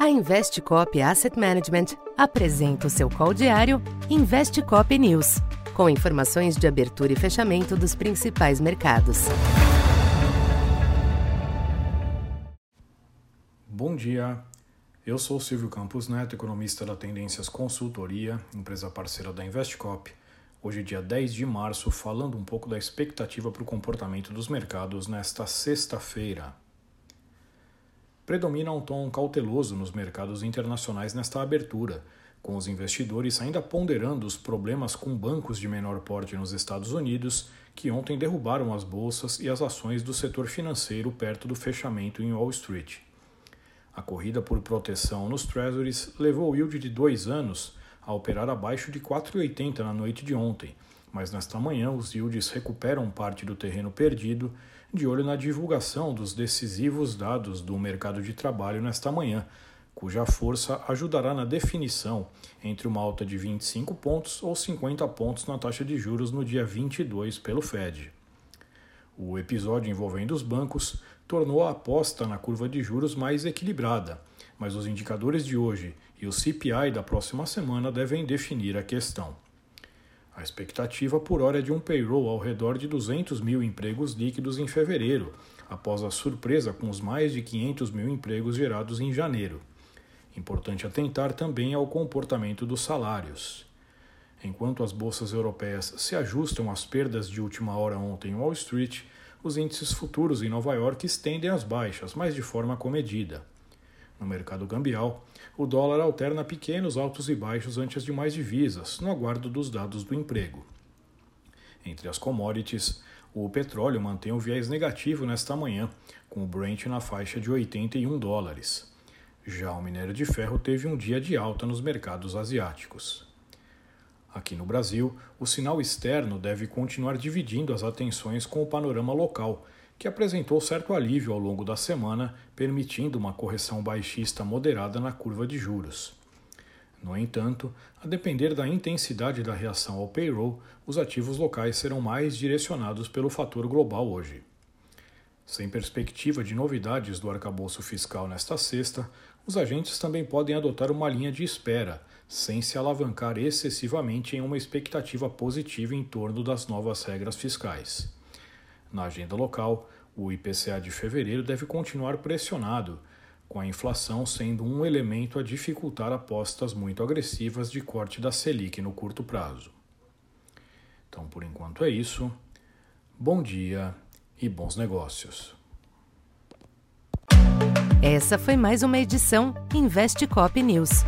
A Investcop Asset Management apresenta o seu call diário Investcop News, com informações de abertura e fechamento dos principais mercados. Bom dia. Eu sou Silvio Campos Neto, economista da Tendências Consultoria, empresa parceira da Investcop. Hoje, dia 10 de março, falando um pouco da expectativa para o comportamento dos mercados nesta sexta-feira predomina um tom cauteloso nos mercados internacionais nesta abertura, com os investidores ainda ponderando os problemas com bancos de menor porte nos Estados Unidos, que ontem derrubaram as bolsas e as ações do setor financeiro perto do fechamento em Wall Street. A corrida por proteção nos Treasuries levou o yield de dois anos a operar abaixo de 4,80 na noite de ontem, mas nesta manhã os yields recuperam parte do terreno perdido de olho na divulgação dos decisivos dados do mercado de trabalho nesta manhã, cuja força ajudará na definição entre uma alta de 25 pontos ou 50 pontos na taxa de juros no dia 22 pelo Fed. O episódio envolvendo os bancos tornou a aposta na curva de juros mais equilibrada, mas os indicadores de hoje e o CPI da próxima semana devem definir a questão. A expectativa por hora é de um payroll ao redor de 200 mil empregos líquidos em fevereiro, após a surpresa com os mais de 500 mil empregos gerados em janeiro. Importante atentar também ao comportamento dos salários. Enquanto as bolsas europeias se ajustam às perdas de última hora ontem em Wall Street, os índices futuros em Nova York estendem as baixas, mas de forma comedida. No mercado cambial, o dólar alterna pequenos altos e baixos ante as demais divisas, no aguardo dos dados do emprego. Entre as commodities, o petróleo mantém o viés negativo nesta manhã, com o Brent na faixa de 81 dólares. Já o minério de ferro teve um dia de alta nos mercados asiáticos. Aqui no Brasil, o sinal externo deve continuar dividindo as atenções com o panorama local, que apresentou certo alívio ao longo da semana, permitindo uma correção baixista moderada na curva de juros. No entanto, a depender da intensidade da reação ao payroll, os ativos locais serão mais direcionados pelo fator global hoje. Sem perspectiva de novidades do arcabouço fiscal nesta sexta, os agentes também podem adotar uma linha de espera, sem se alavancar excessivamente em uma expectativa positiva em torno das novas regras fiscais. Na agenda local, o IPCA de fevereiro deve continuar pressionado, com a inflação sendo um elemento a dificultar apostas muito agressivas de corte da Selic no curto prazo. Então, por enquanto é isso. Bom dia e bons negócios. Essa foi mais uma edição Investe Cop News.